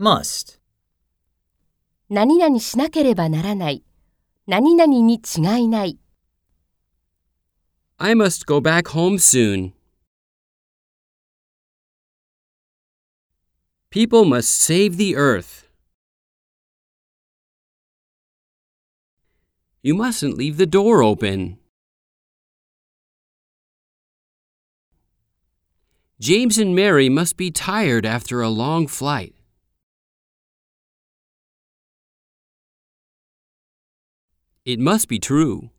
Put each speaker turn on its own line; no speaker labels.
must,
何々しなければならない。何々に違いない。
I must go back home soon. People must save the earth. You mustn't leave the door open. James and Mary must be tired after a long flight. It must be true.